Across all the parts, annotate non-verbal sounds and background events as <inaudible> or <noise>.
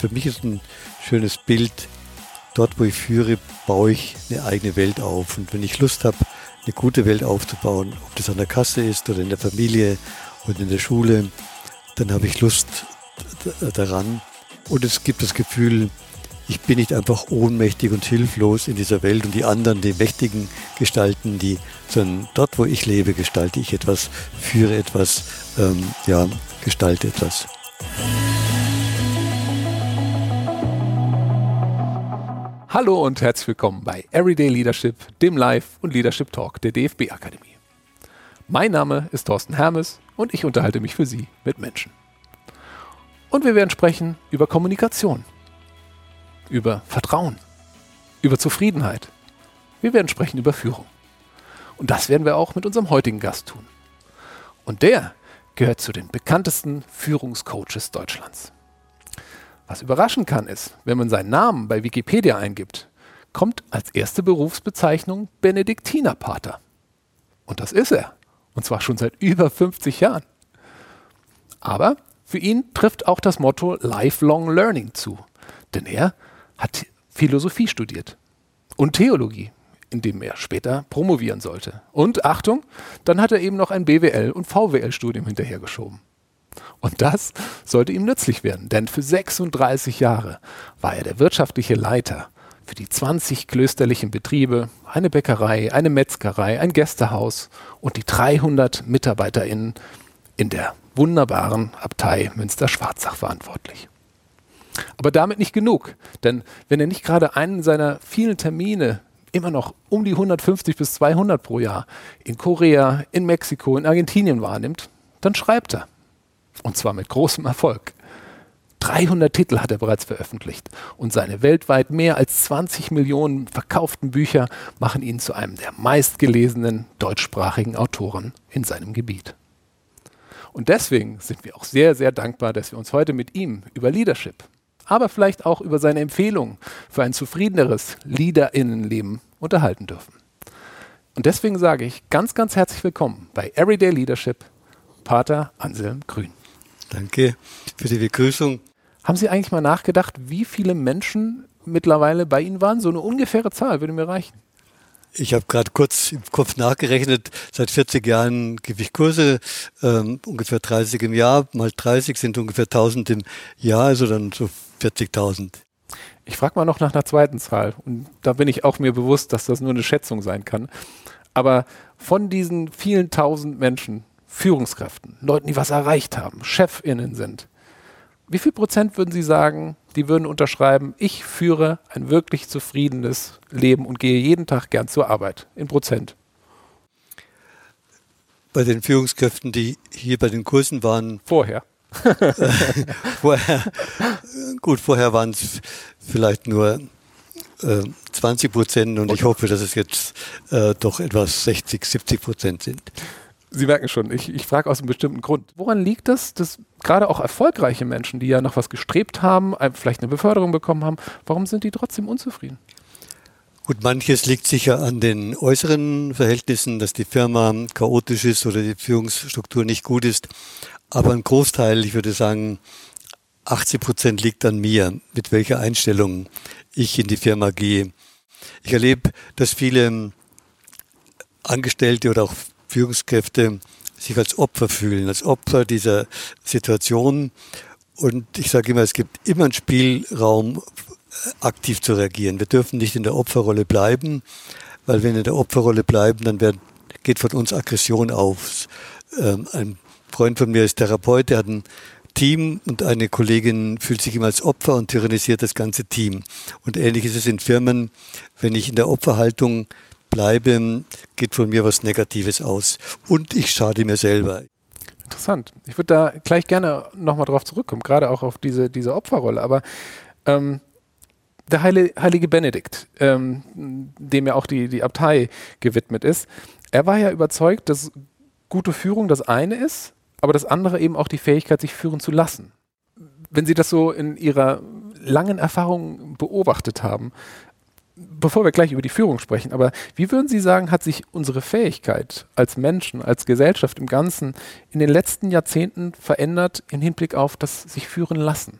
für mich ist ein schönes Bild, dort wo ich führe, baue ich eine eigene Welt auf. Und wenn ich Lust habe, eine gute Welt aufzubauen, ob das an der Kasse ist oder in der Familie oder in der Schule, dann habe ich Lust daran. Und es gibt das Gefühl, ich bin nicht einfach ohnmächtig und hilflos in dieser Welt und die anderen, die Mächtigen gestalten, die, sondern dort, wo ich lebe, gestalte ich etwas, führe etwas, ähm, ja, gestalte etwas. Hallo und herzlich willkommen bei Everyday Leadership, dem Live- und Leadership Talk der DFB Akademie. Mein Name ist Thorsten Hermes und ich unterhalte mich für Sie mit Menschen. Und wir werden sprechen über Kommunikation, über Vertrauen, über Zufriedenheit. Wir werden sprechen über Führung. Und das werden wir auch mit unserem heutigen Gast tun. Und der gehört zu den bekanntesten Führungscoaches Deutschlands. Was überraschen kann, ist, wenn man seinen Namen bei Wikipedia eingibt, kommt als erste Berufsbezeichnung Benediktinerpater. Und das ist er. Und zwar schon seit über 50 Jahren. Aber für ihn trifft auch das Motto Lifelong Learning zu. Denn er hat Philosophie studiert und Theologie, in dem er später promovieren sollte. Und Achtung, dann hat er eben noch ein BWL- und VWL-Studium hinterhergeschoben. Und das sollte ihm nützlich werden, denn für 36 Jahre war er der wirtschaftliche Leiter für die 20 klösterlichen Betriebe, eine Bäckerei, eine Metzgerei, ein Gästehaus und die 300 MitarbeiterInnen in der wunderbaren Abtei Münster-Schwarzach verantwortlich. Aber damit nicht genug, denn wenn er nicht gerade einen seiner vielen Termine immer noch um die 150 bis 200 pro Jahr in Korea, in Mexiko, in Argentinien wahrnimmt, dann schreibt er. Und zwar mit großem Erfolg. 300 Titel hat er bereits veröffentlicht und seine weltweit mehr als 20 Millionen verkauften Bücher machen ihn zu einem der meistgelesenen deutschsprachigen Autoren in seinem Gebiet. Und deswegen sind wir auch sehr, sehr dankbar, dass wir uns heute mit ihm über Leadership, aber vielleicht auch über seine Empfehlungen für ein zufriedeneres Leaderinnenleben unterhalten dürfen. Und deswegen sage ich ganz, ganz herzlich willkommen bei Everyday Leadership, Pater Anselm Grün. Danke für die Begrüßung. Haben Sie eigentlich mal nachgedacht, wie viele Menschen mittlerweile bei Ihnen waren? So eine ungefähre Zahl würde mir reichen. Ich habe gerade kurz im Kopf nachgerechnet. Seit 40 Jahren gebe ich Kurse, ähm, ungefähr 30 im Jahr. Mal 30 sind ungefähr 1000 im Jahr, also dann so 40.000. Ich frage mal noch nach einer zweiten Zahl. Und da bin ich auch mir bewusst, dass das nur eine Schätzung sein kann. Aber von diesen vielen tausend Menschen, Führungskräften, Leuten, die was erreicht haben, Chefinnen sind. Wie viel Prozent würden Sie sagen, die würden unterschreiben, ich führe ein wirklich zufriedenes Leben und gehe jeden Tag gern zur Arbeit in Prozent? Bei den Führungskräften, die hier bei den Kursen waren. <laughs> Vorher. <laughs> vorher gut, vorher waren es vielleicht nur äh, 20 Prozent und okay. ich hoffe, dass es jetzt äh, doch etwas 60, 70 Prozent sind. Sie merken schon, ich, ich frage aus einem bestimmten Grund. Woran liegt das, dass gerade auch erfolgreiche Menschen, die ja noch was gestrebt haben, vielleicht eine Beförderung bekommen haben, warum sind die trotzdem unzufrieden? Gut, manches liegt sicher an den äußeren Verhältnissen, dass die Firma chaotisch ist oder die Führungsstruktur nicht gut ist. Aber ein Großteil, ich würde sagen, 80 Prozent liegt an mir, mit welcher Einstellung ich in die Firma gehe. Ich erlebe, dass viele Angestellte oder auch Führungskräfte sich als Opfer fühlen, als Opfer dieser Situation. Und ich sage immer, es gibt immer einen Spielraum, aktiv zu reagieren. Wir dürfen nicht in der Opferrolle bleiben, weil wenn wir in der Opferrolle bleiben, dann wird, geht von uns Aggression auf. Ähm, ein Freund von mir ist Therapeut, der hat ein Team und eine Kollegin fühlt sich immer als Opfer und tyrannisiert das ganze Team. Und ähnlich ist es in Firmen, wenn ich in der Opferhaltung bleibe, geht von mir was Negatives aus. Und ich schade mir selber. Interessant. Ich würde da gleich gerne nochmal drauf zurückkommen, gerade auch auf diese, diese Opferrolle. Aber ähm, der heilige Benedikt, ähm, dem ja auch die, die Abtei gewidmet ist, er war ja überzeugt, dass gute Führung das eine ist, aber das andere eben auch die Fähigkeit, sich führen zu lassen. Wenn Sie das so in Ihrer langen Erfahrung beobachtet haben, bevor wir gleich über die Führung sprechen, aber wie würden Sie sagen, hat sich unsere Fähigkeit als Menschen, als Gesellschaft im Ganzen in den letzten Jahrzehnten verändert im Hinblick auf das sich führen lassen?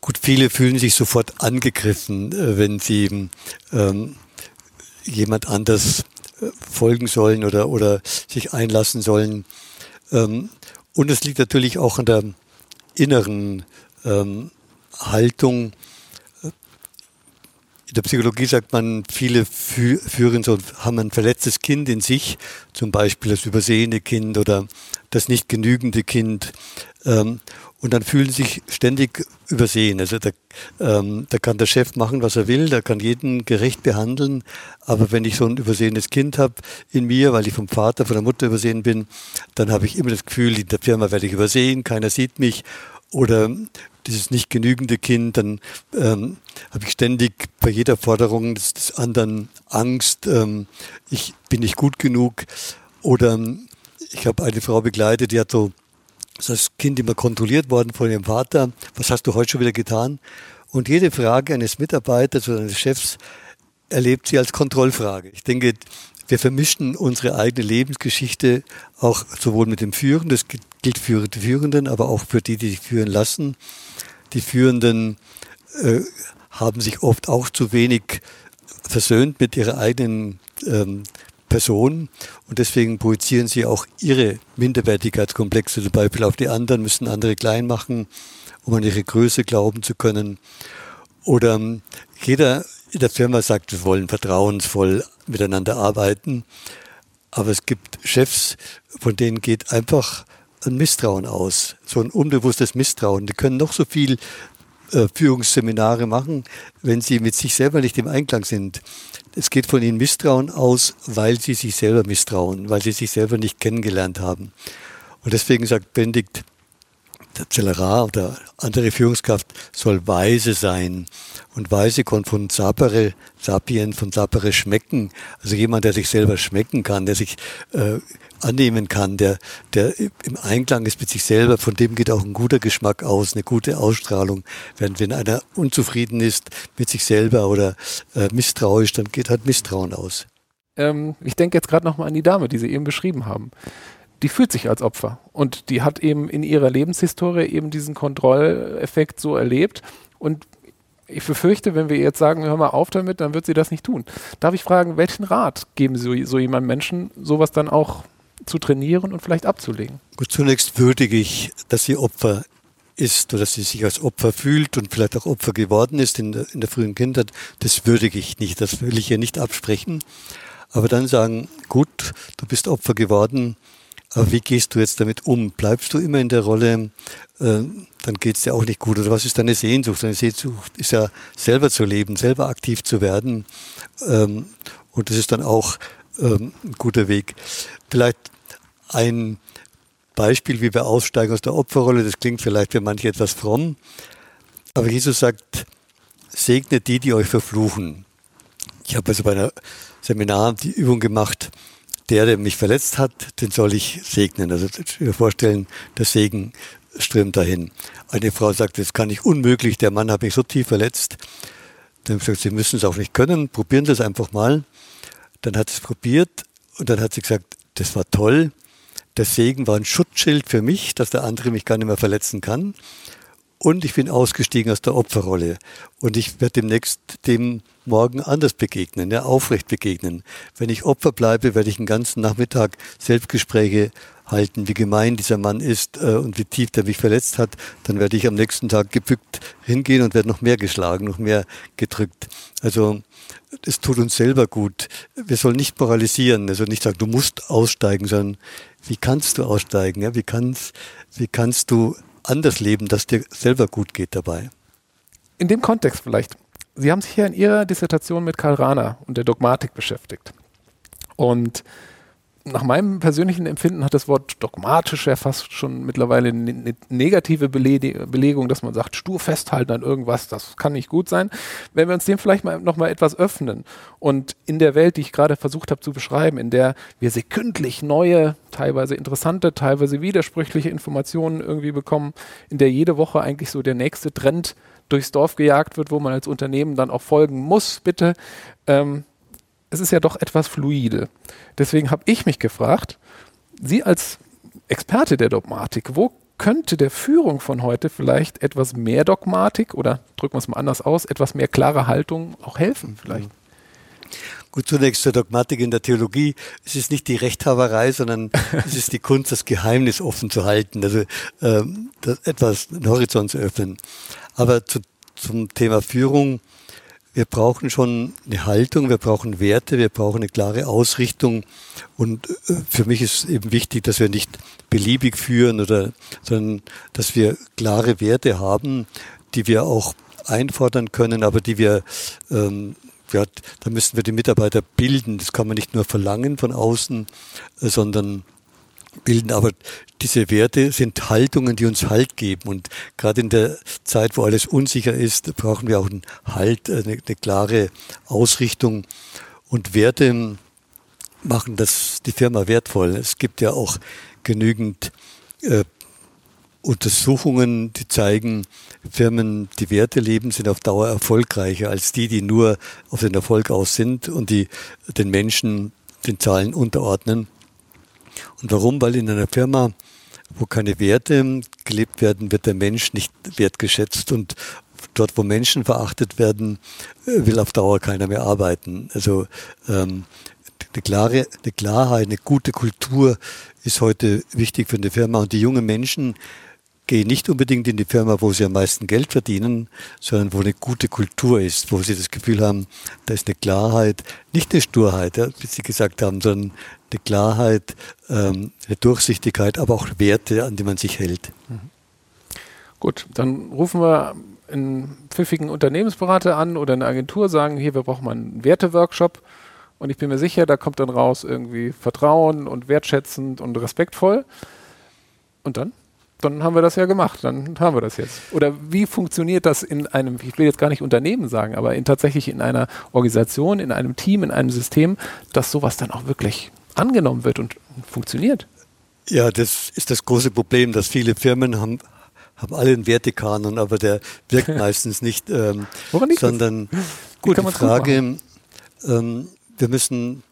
Gut, viele fühlen sich sofort angegriffen, äh, wenn sie ähm, jemand anders äh, folgen sollen oder, oder sich einlassen sollen. Ähm, und es liegt natürlich auch an der inneren ähm, Haltung. In der Psychologie sagt man, viele führen so, haben ein verletztes Kind in sich, zum Beispiel das übersehene Kind oder das nicht genügende Kind. Ähm, und dann fühlen sich ständig übersehen. Also da, ähm, da kann der Chef machen, was er will, der kann jeden gerecht behandeln, aber wenn ich so ein übersehenes Kind habe in mir, weil ich vom Vater, von der Mutter übersehen bin, dann habe ich immer das Gefühl, in der Firma werde ich übersehen, keiner sieht mich oder dieses nicht genügende Kind, dann ähm, habe ich ständig bei jeder Forderung des, des anderen Angst, ähm, ich bin nicht gut genug oder ich habe eine Frau begleitet, die hat so das Kind immer kontrolliert worden von ihrem Vater. Was hast du heute schon wieder getan? Und jede Frage eines Mitarbeiters oder eines Chefs erlebt sie als Kontrollfrage. Ich denke, wir vermischen unsere eigene Lebensgeschichte auch sowohl mit dem Führen, das gilt für die Führenden, aber auch für die, die sich führen lassen. Die Führenden äh, haben sich oft auch zu wenig versöhnt mit ihrer eigenen ähm, Person und deswegen projizieren sie auch ihre Minderwertigkeitskomplexe zum Beispiel auf die anderen, müssen andere klein machen, um an ihre Größe glauben zu können. Oder ähm, jeder in der Firma sagt, wir wollen vertrauensvoll miteinander arbeiten, aber es gibt Chefs, von denen geht einfach ein Misstrauen aus, so ein unbewusstes Misstrauen. Die können noch so viel äh, Führungsseminare machen, wenn sie mit sich selber nicht im Einklang sind. Es geht von ihnen Misstrauen aus, weil sie sich selber misstrauen, weil sie sich selber nicht kennengelernt haben. Und deswegen sagt Benedikt, der Zellerar oder andere Führungskraft soll weise sein. Und weise kommt von sapere, sapien, von sapere schmecken. Also jemand, der sich selber schmecken kann, der sich äh, annehmen kann, der, der im Einklang ist mit sich selber, von dem geht auch ein guter Geschmack aus, eine gute Ausstrahlung. Während wenn einer unzufrieden ist mit sich selber oder äh, misstrauisch, dann geht halt Misstrauen aus. Ähm, ich denke jetzt gerade nochmal an die Dame, die Sie eben beschrieben haben. Die fühlt sich als Opfer und die hat eben in ihrer Lebenshistorie eben diesen Kontrolleffekt so erlebt und ich befürchte, wenn wir jetzt sagen, hör mal auf damit, dann wird sie das nicht tun. Darf ich fragen, welchen Rat geben Sie so jemandem Menschen, sowas dann auch zu trainieren und vielleicht abzulegen? Gut, zunächst würdige ich, dass sie Opfer ist oder dass sie sich als Opfer fühlt und vielleicht auch Opfer geworden ist in der, in der frühen Kindheit. Das würdige ich nicht, das will ich ihr nicht absprechen. Aber dann sagen, gut, du bist Opfer geworden, aber wie gehst du jetzt damit um? Bleibst du immer in der Rolle, äh, dann geht es dir auch nicht gut. Oder was ist deine Sehnsucht? Deine Sehnsucht ist ja selber zu leben, selber aktiv zu werden. Ähm, und das ist dann auch ähm, ein guter Weg. Vielleicht ein Beispiel, wie wir aussteigen aus der Opferrolle. Das klingt vielleicht für manche etwas fromm. Aber Jesus sagt, segnet die, die euch verfluchen. Ich habe also bei einer Seminar die Übung gemacht, der, der mich verletzt hat, den soll ich segnen. Also mir vorstellen, der Segen strömt dahin. Eine Frau sagt, das kann ich unmöglich, der Mann hat mich so tief verletzt. Dann gesagt, Sie müssen es auch nicht können, probieren Sie es einfach mal. Dann hat sie es probiert und dann hat sie gesagt, das war toll. Der Segen war ein Schutzschild für mich, dass der andere mich gar nicht mehr verletzen kann. Und ich bin ausgestiegen aus der Opferrolle. Und ich werde demnächst dem morgen anders begegnen, ja, aufrecht begegnen. Wenn ich Opfer bleibe, werde ich den ganzen Nachmittag Selbstgespräche halten, wie gemein dieser Mann ist äh, und wie tief der mich verletzt hat. Dann werde ich am nächsten Tag gebückt hingehen und werde noch mehr geschlagen, noch mehr gedrückt. Also es tut uns selber gut. Wir sollen nicht moralisieren, also nicht sagen, du musst aussteigen, sondern wie kannst du aussteigen? Ja? Wie, kannst, wie kannst du anders leben, dass dir selber gut geht dabei? In dem Kontext vielleicht. Sie haben sich ja in Ihrer Dissertation mit Karl Rahner und der Dogmatik beschäftigt. Und nach meinem persönlichen Empfinden hat das Wort dogmatisch ja fast schon mittlerweile eine ne negative Belegung, dass man sagt, stur festhalten an irgendwas, das kann nicht gut sein. Wenn wir uns dem vielleicht mal noch mal etwas öffnen und in der Welt, die ich gerade versucht habe zu beschreiben, in der wir sekündlich neue, teilweise interessante, teilweise widersprüchliche Informationen irgendwie bekommen, in der jede Woche eigentlich so der nächste Trend durchs Dorf gejagt wird, wo man als Unternehmen dann auch folgen muss, bitte. Ähm, es ist ja doch etwas fluide. Deswegen habe ich mich gefragt, Sie als Experte der Dogmatik, wo könnte der Führung von heute vielleicht etwas mehr Dogmatik oder drücken wir es mal anders aus, etwas mehr klare Haltung auch helfen vielleicht? Mhm. Gut, zunächst zur Dogmatik in der Theologie. Es ist nicht die Rechthaberei, sondern <laughs> es ist die Kunst, das Geheimnis offen zu halten, also ähm, etwas einen Horizont zu öffnen. Aber zu, zum Thema Führung, wir brauchen schon eine Haltung, wir brauchen Werte, wir brauchen eine klare Ausrichtung. Und äh, für mich ist eben wichtig, dass wir nicht beliebig führen oder, sondern dass wir klare Werte haben, die wir auch einfordern können, aber die wir ähm, ja, da müssen wir die Mitarbeiter bilden. Das kann man nicht nur verlangen von außen, äh, sondern bilden. Aber diese Werte sind Haltungen, die uns Halt geben. Und gerade in der Zeit, wo alles unsicher ist, brauchen wir auch einen Halt, äh, eine, eine klare Ausrichtung. Und Werte machen das die Firma wertvoll. Es gibt ja auch genügend äh, Untersuchungen, die zeigen, Firmen, die Werte leben, sind auf Dauer erfolgreicher als die, die nur auf den Erfolg aus sind und die den Menschen den Zahlen unterordnen. Und warum? Weil in einer Firma, wo keine Werte gelebt werden, wird der Mensch nicht wertgeschätzt und dort, wo Menschen verachtet werden, will auf Dauer keiner mehr arbeiten. Also ähm, eine klare, eine Klarheit, eine gute Kultur ist heute wichtig für eine Firma und die jungen Menschen gehe nicht unbedingt in die Firma, wo sie am meisten Geld verdienen, sondern wo eine gute Kultur ist, wo sie das Gefühl haben, da ist eine Klarheit, nicht eine Sturheit, ja, wie Sie gesagt haben, sondern eine Klarheit, ähm, eine Durchsichtigkeit, aber auch Werte, an die man sich hält. Mhm. Gut, dann rufen wir einen pfiffigen Unternehmensberater an oder eine Agentur, sagen, hier, wir brauchen mal einen Werteworkshop. Und ich bin mir sicher, da kommt dann raus irgendwie Vertrauen und wertschätzend und respektvoll. Und dann? Dann haben wir das ja gemacht, dann haben wir das jetzt. Oder wie funktioniert das in einem, ich will jetzt gar nicht Unternehmen sagen, aber in, tatsächlich in einer Organisation, in einem Team, in einem System, dass sowas dann auch wirklich angenommen wird und funktioniert? Ja, das ist das große Problem, dass viele Firmen haben, haben alle einen Wertekanon, aber der wirkt <laughs> meistens nicht. Ähm, Woran liegt sondern das? gut, die Frage, ähm, wir müssen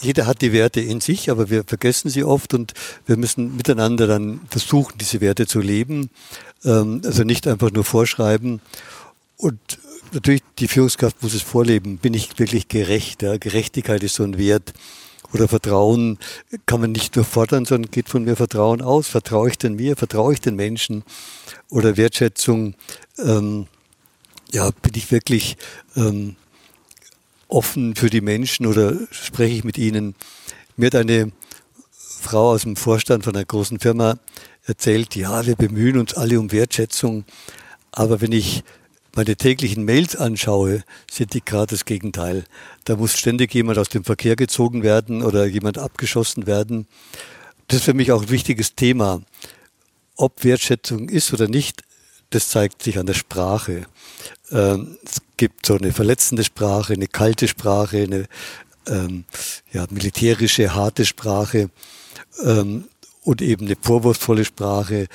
jeder hat die Werte in sich, aber wir vergessen sie oft und wir müssen miteinander dann versuchen, diese Werte zu leben. Ähm, also nicht einfach nur vorschreiben. Und natürlich, die Führungskraft muss es vorleben. Bin ich wirklich gerecht? Ja? Gerechtigkeit ist so ein Wert. Oder Vertrauen kann man nicht nur fordern, sondern geht von mir Vertrauen aus. Vertraue ich denn mir? Vertraue ich den Menschen? Oder Wertschätzung. Ähm, ja, bin ich wirklich ähm, offen für die Menschen oder spreche ich mit ihnen? Mir hat eine Frau aus dem Vorstand von einer großen Firma erzählt, ja, wir bemühen uns alle um Wertschätzung, aber wenn ich meine täglichen Mails anschaue, sind die gerade das Gegenteil. Da muss ständig jemand aus dem Verkehr gezogen werden oder jemand abgeschossen werden. Das ist für mich auch ein wichtiges Thema. Ob Wertschätzung ist oder nicht, das zeigt sich an der Sprache. Ähm, es gibt so eine verletzende Sprache, eine kalte Sprache, eine ähm, ja, militärische, harte Sprache ähm, und eben eine vorwurfsvolle Sprache.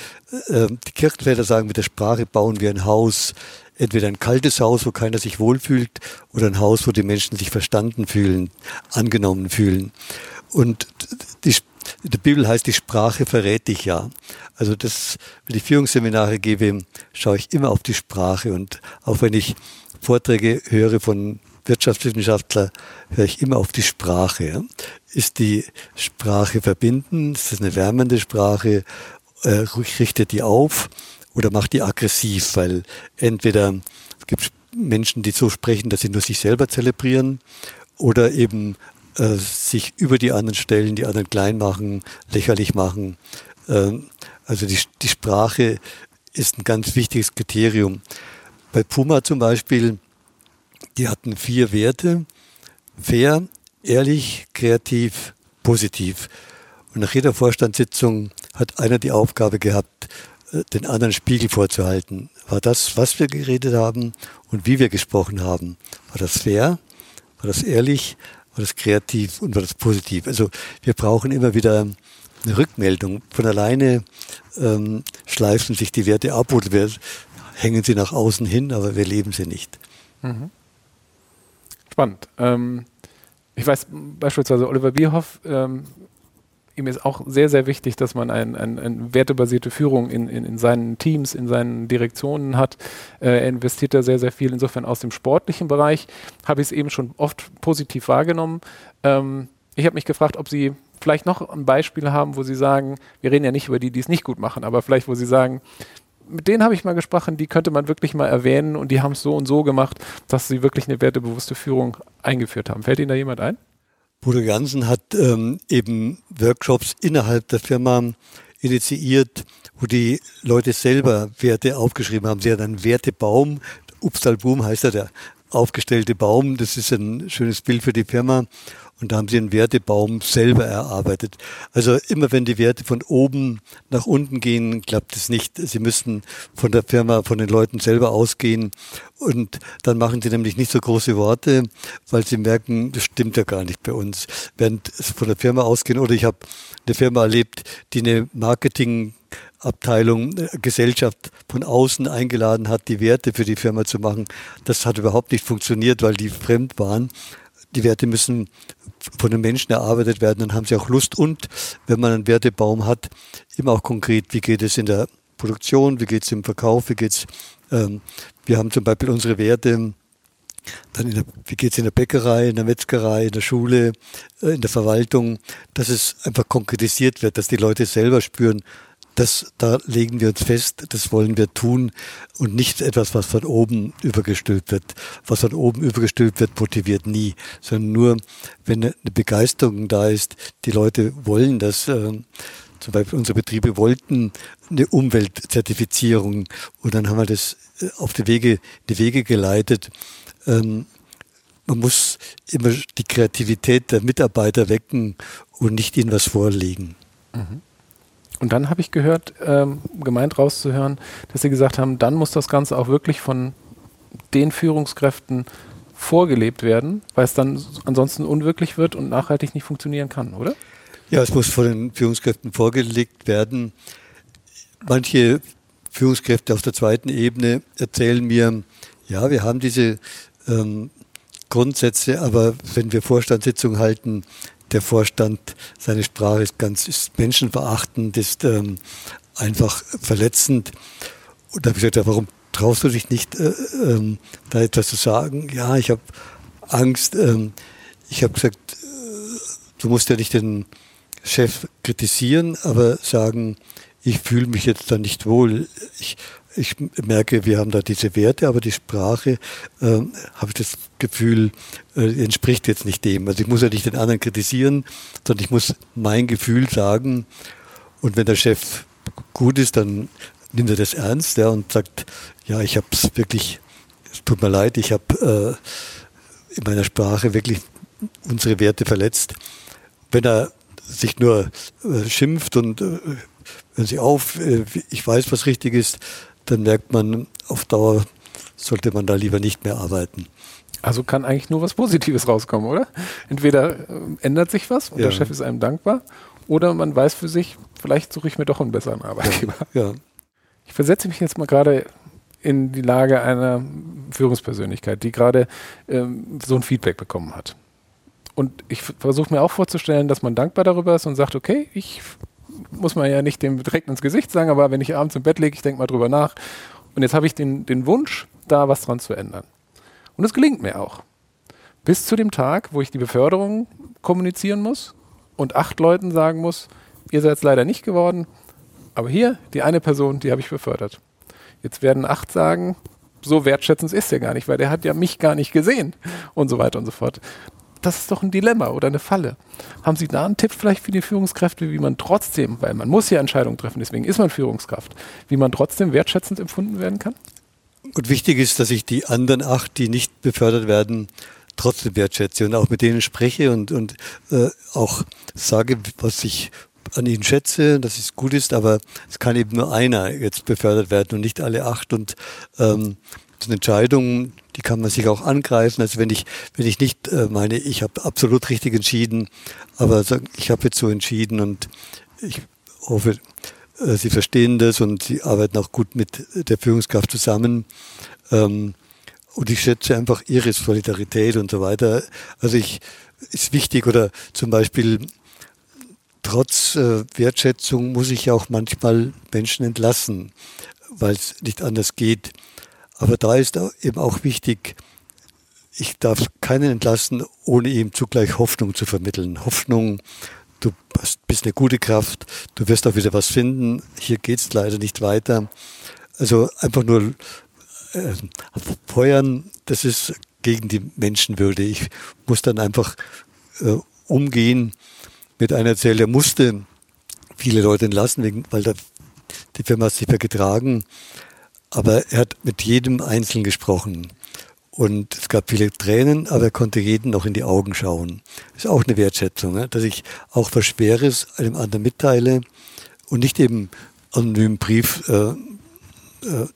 Ähm, die Kirchenväter sagen, mit der Sprache bauen wir ein Haus, entweder ein kaltes Haus, wo keiner sich wohlfühlt, oder ein Haus, wo die Menschen sich verstanden fühlen, angenommen fühlen. Und die, in der Bibel heißt, die Sprache verrät dich ja. Also das, wenn ich Führungsseminare gebe, schaue ich immer auf die Sprache und auch wenn ich Vorträge höre von Wirtschaftswissenschaftlern, höre ich immer auf die Sprache. Ist die Sprache verbinden? Ist das eine wärmende Sprache? Äh, richtet die auf oder macht die aggressiv? Weil entweder gibt es Menschen, die so sprechen, dass sie nur sich selber zelebrieren oder eben äh, sich über die anderen stellen, die anderen klein machen, lächerlich machen. Äh, also die, die Sprache ist ein ganz wichtiges Kriterium. Bei Puma zum Beispiel, die hatten vier Werte. Fair, ehrlich, kreativ, positiv. Und nach jeder Vorstandssitzung hat einer die Aufgabe gehabt, äh, den anderen Spiegel vorzuhalten. War das, was wir geredet haben und wie wir gesprochen haben? War das fair? War das ehrlich? War das kreativ und war das positiv? Also wir brauchen immer wieder eine Rückmeldung. Von alleine ähm, schleifen sich die Werte ab oder wir hängen sie nach außen hin, aber wir leben sie nicht. Mhm. Spannend. Ähm, ich weiß beispielsweise, Oliver Bierhoff ähm, ihm ist auch sehr, sehr wichtig, dass man eine ein, ein wertebasierte Führung in, in, in, seinen Teams, in seinen Direktionen hat. Äh, er investiert da sehr, sehr viel. Insofern aus dem sportlichen Bereich habe ich es eben schon oft positiv wahrgenommen. Ähm, ich habe mich gefragt, ob Sie vielleicht noch ein Beispiel haben, wo Sie sagen, wir reden ja nicht über die, die es nicht gut machen, aber vielleicht, wo Sie sagen, mit denen habe ich mal gesprochen, die könnte man wirklich mal erwähnen und die haben es so und so gemacht, dass sie wirklich eine wertebewusste Führung eingeführt haben. Fällt Ihnen da jemand ein? Bruder Jansen hat ähm, eben Workshops innerhalb der Firma initiiert, wo die Leute selber Werte aufgeschrieben haben. Sie hat einen Wertebaum, Upstalboom heißt er, der aufgestellte Baum. Das ist ein schönes Bild für die Firma. Und da haben sie einen Wertebaum selber erarbeitet. Also immer wenn die Werte von oben nach unten gehen, klappt es nicht. Sie müssen von der Firma, von den Leuten selber ausgehen. Und dann machen sie nämlich nicht so große Worte, weil sie merken, das stimmt ja gar nicht bei uns. Während sie von der Firma ausgehen, oder ich habe eine Firma erlebt, die eine Marketing Abteilung, äh, Gesellschaft von außen eingeladen hat, die Werte für die Firma zu machen. Das hat überhaupt nicht funktioniert, weil die fremd waren. Die Werte müssen von den Menschen erarbeitet werden, dann haben sie auch Lust. Und wenn man einen Wertebaum hat, immer auch konkret, wie geht es in der Produktion, wie geht es im Verkauf, wie geht's, ähm, wir haben zum Beispiel unsere Werte, dann der, wie geht es in der Bäckerei, in der Metzgerei, in der Schule, äh, in der Verwaltung, dass es einfach konkretisiert wird, dass die Leute selber spüren, das, da legen wir uns fest, das wollen wir tun und nicht etwas, was von oben übergestülpt wird. Was von oben übergestülpt wird, motiviert nie, sondern nur, wenn eine Begeisterung da ist, die Leute wollen das. Äh, zum Beispiel unsere Betriebe wollten eine Umweltzertifizierung und dann haben wir das äh, auf die Wege, die Wege geleitet. Ähm, man muss immer die Kreativität der Mitarbeiter wecken und nicht ihnen was vorlegen. Mhm. Und dann habe ich gehört, ähm, gemeint rauszuhören, dass Sie gesagt haben, dann muss das Ganze auch wirklich von den Führungskräften vorgelebt werden, weil es dann ansonsten unwirklich wird und nachhaltig nicht funktionieren kann, oder? Ja, es muss von den Führungskräften vorgelegt werden. Manche Führungskräfte auf der zweiten Ebene erzählen mir, ja, wir haben diese ähm, Grundsätze, aber wenn wir Vorstandssitzungen halten, der Vorstand, seine Sprache ist ganz ist menschenverachtend, ist ähm, einfach verletzend. Und da habe ich gesagt, ja, warum traust du dich nicht, äh, ähm, da etwas zu sagen? Ja, ich habe Angst. Ähm, ich habe gesagt, äh, du musst ja nicht den Chef kritisieren, aber sagen, ich fühle mich jetzt da nicht wohl. Ich ich merke, wir haben da diese Werte, aber die Sprache, äh, habe ich das Gefühl, äh, entspricht jetzt nicht dem. Also ich muss ja nicht den anderen kritisieren, sondern ich muss mein Gefühl sagen. Und wenn der Chef gut ist, dann nimmt er das ernst ja, und sagt, ja, ich habe es wirklich, es tut mir leid, ich habe äh, in meiner Sprache wirklich unsere Werte verletzt. Wenn er sich nur äh, schimpft und äh, hören Sie auf, äh, ich weiß, was richtig ist, dann merkt man, auf Dauer sollte man da lieber nicht mehr arbeiten. Also kann eigentlich nur was Positives rauskommen, oder? Entweder äh, ändert sich was und ja. der Chef ist einem dankbar, oder man weiß für sich, vielleicht suche ich mir doch einen besseren Arbeitgeber. Ja. ja. Ich versetze mich jetzt mal gerade in die Lage einer Führungspersönlichkeit, die gerade ähm, so ein Feedback bekommen hat. Und ich versuche mir auch vorzustellen, dass man dankbar darüber ist und sagt, okay, ich muss man ja nicht dem direkt ins Gesicht sagen, aber wenn ich abends im Bett liege, ich denke mal drüber nach. Und jetzt habe ich den, den Wunsch, da was dran zu ändern. Und es gelingt mir auch. Bis zu dem Tag, wo ich die Beförderung kommunizieren muss und acht Leuten sagen muss, ihr seid es leider nicht geworden, aber hier, die eine Person, die habe ich befördert. Jetzt werden acht sagen, so wertschätzend ist er gar nicht, weil der hat ja mich gar nicht gesehen und so weiter und so fort das ist doch ein Dilemma oder eine Falle. Haben Sie da einen Tipp vielleicht für die Führungskräfte, wie man trotzdem, weil man muss ja Entscheidungen treffen, deswegen ist man Führungskraft, wie man trotzdem wertschätzend empfunden werden kann? Und wichtig ist, dass ich die anderen acht, die nicht befördert werden, trotzdem wertschätze und auch mit denen spreche und, und äh, auch sage, was ich an ihnen schätze, dass es gut ist, aber es kann eben nur einer jetzt befördert werden und nicht alle acht. Und ähm, das ist eine Entscheidung, die kann man sich auch angreifen. Also wenn ich, wenn ich nicht äh, meine, ich habe absolut richtig entschieden, aber ich habe jetzt so entschieden und ich hoffe, äh, Sie verstehen das und Sie arbeiten auch gut mit der Führungskraft zusammen. Ähm, und ich schätze einfach Ihre Solidarität und so weiter. Also ich ist wichtig oder zum Beispiel trotz äh, Wertschätzung muss ich auch manchmal Menschen entlassen, weil es nicht anders geht. Aber da ist eben auch wichtig, ich darf keinen entlassen, ohne ihm zugleich Hoffnung zu vermitteln. Hoffnung, du bist eine gute Kraft, du wirst auch wieder was finden, hier geht es leider nicht weiter. Also einfach nur äh, feuern, das ist gegen die Menschenwürde. Ich muss dann einfach äh, umgehen mit einer Zelle, musste viele Leute entlassen, wegen, weil da, die Firma hat sich ja getragen. Aber er hat mit jedem Einzelnen gesprochen. Und es gab viele Tränen, aber er konnte jeden noch in die Augen schauen. Das ist auch eine Wertschätzung, dass ich auch was Schweres einem anderen mitteile und nicht eben anonymen Brief äh, äh,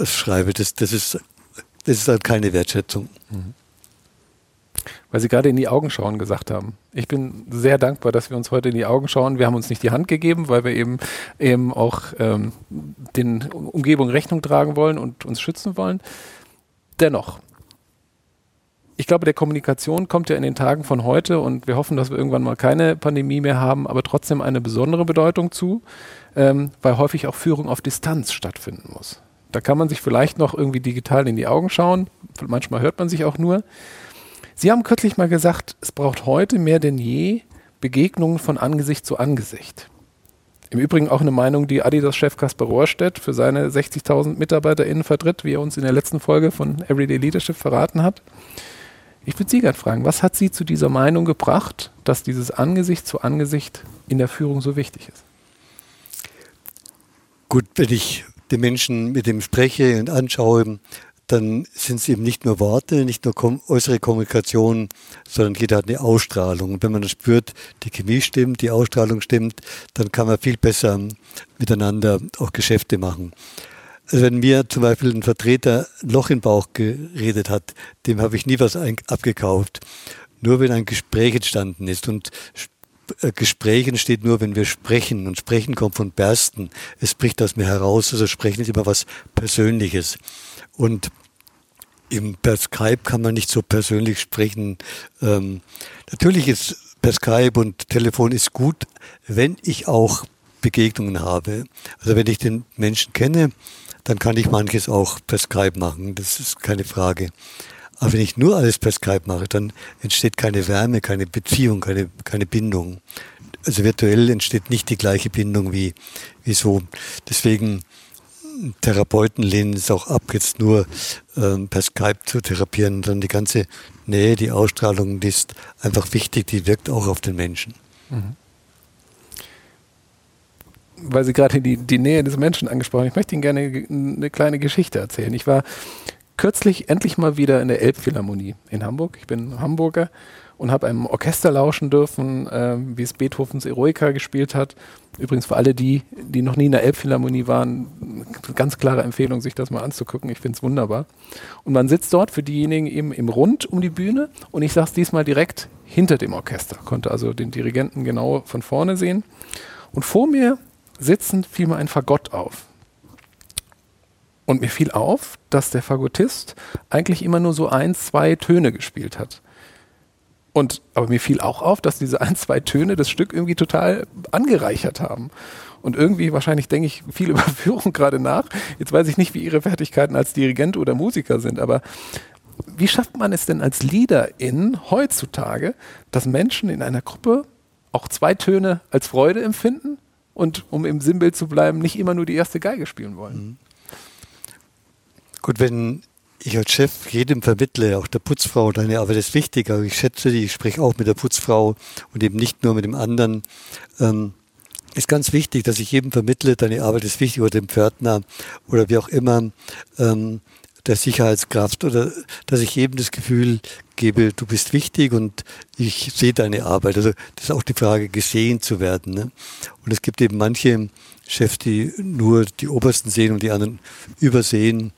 äh, schreibe. Das, das, ist, das ist halt keine Wertschätzung. Mhm. Weil Sie gerade in die Augen schauen gesagt haben. Ich bin sehr dankbar, dass wir uns heute in die Augen schauen. Wir haben uns nicht die Hand gegeben, weil wir eben, eben auch ähm, den Umgebung Rechnung tragen wollen und uns schützen wollen. Dennoch, ich glaube, der Kommunikation kommt ja in den Tagen von heute und wir hoffen, dass wir irgendwann mal keine Pandemie mehr haben, aber trotzdem eine besondere Bedeutung zu, ähm, weil häufig auch Führung auf Distanz stattfinden muss. Da kann man sich vielleicht noch irgendwie digital in die Augen schauen, manchmal hört man sich auch nur. Sie haben kürzlich mal gesagt, es braucht heute mehr denn je Begegnungen von Angesicht zu Angesicht. Im Übrigen auch eine Meinung, die Adidas-Chef Kasper Rohrstedt für seine 60.000 MitarbeiterInnen vertritt, wie er uns in der letzten Folge von Everyday Leadership verraten hat. Ich würde Sie gerade fragen, was hat Sie zu dieser Meinung gebracht, dass dieses Angesicht zu Angesicht in der Führung so wichtig ist? Gut, wenn ich den Menschen mit dem spreche und anschaue, dann sind es eben nicht nur Worte, nicht nur äußere Kommunikation, sondern jeder hat eine Ausstrahlung. Und wenn man das spürt, die Chemie stimmt, die Ausstrahlung stimmt, dann kann man viel besser miteinander auch Geschäfte machen. Also wenn mir zum Beispiel ein Vertreter ein Loch im Bauch geredet hat, dem habe ich nie was abgekauft. Nur wenn ein Gespräch entstanden ist. Und äh, Gespräch entsteht nur, wenn wir sprechen. Und Sprechen kommt von Bersten. Es bricht aus mir heraus. Also Sprechen ist immer was Persönliches. Und im, per Skype kann man nicht so persönlich sprechen. Ähm, natürlich ist per Skype und Telefon ist gut, wenn ich auch Begegnungen habe. Also wenn ich den Menschen kenne, dann kann ich manches auch per Skype machen. Das ist keine Frage. Aber wenn ich nur alles per Skype mache, dann entsteht keine Wärme, keine Beziehung, keine, keine Bindung. Also virtuell entsteht nicht die gleiche Bindung wie, wie so. Deswegen Therapeuten lehnen es auch ab, jetzt nur ähm, per Skype zu therapieren, sondern die ganze Nähe, die Ausstrahlung, die ist einfach wichtig, die wirkt auch auf den Menschen. Mhm. Weil Sie gerade die, die Nähe des Menschen angesprochen haben, ich möchte Ihnen gerne eine kleine Geschichte erzählen. Ich war kürzlich endlich mal wieder in der Elbphilharmonie in Hamburg. Ich bin Hamburger und habe einem Orchester lauschen dürfen, äh, wie es Beethovens Eroica gespielt hat. Übrigens für alle die, die noch nie in der Elbphilharmonie waren, ganz klare Empfehlung, sich das mal anzugucken. Ich finde es wunderbar. Und man sitzt dort für diejenigen eben im Rund um die Bühne und ich saß diesmal direkt hinter dem Orchester, konnte also den Dirigenten genau von vorne sehen. Und vor mir sitzend fiel mir ein Fagott auf. Und mir fiel auf, dass der Fagottist eigentlich immer nur so ein, zwei Töne gespielt hat. Und, aber mir fiel auch auf, dass diese ein, zwei Töne das Stück irgendwie total angereichert haben. Und irgendwie, wahrscheinlich denke ich viel <laughs> über Führung gerade nach. Jetzt weiß ich nicht, wie Ihre Fertigkeiten als Dirigent oder Musiker sind, aber wie schafft man es denn als Leaderin heutzutage, dass Menschen in einer Gruppe auch zwei Töne als Freude empfinden und, um im Sinnbild zu bleiben, nicht immer nur die erste Geige spielen wollen? Mhm. Gut, wenn ich als Chef jedem vermittle, auch der Putzfrau, deine Arbeit ist wichtig, aber ich schätze die, ich spreche auch mit der Putzfrau und eben nicht nur mit dem anderen. Ähm, ist ganz wichtig, dass ich jedem vermittle, deine Arbeit ist wichtig, oder dem Pförtner oder wie auch immer, ähm, der Sicherheitskraft oder dass ich jedem das Gefühl gebe, du bist wichtig und ich sehe deine Arbeit. Also das ist auch die Frage, gesehen zu werden. Ne? Und es gibt eben manche Chefs, die nur die Obersten sehen und die anderen übersehen.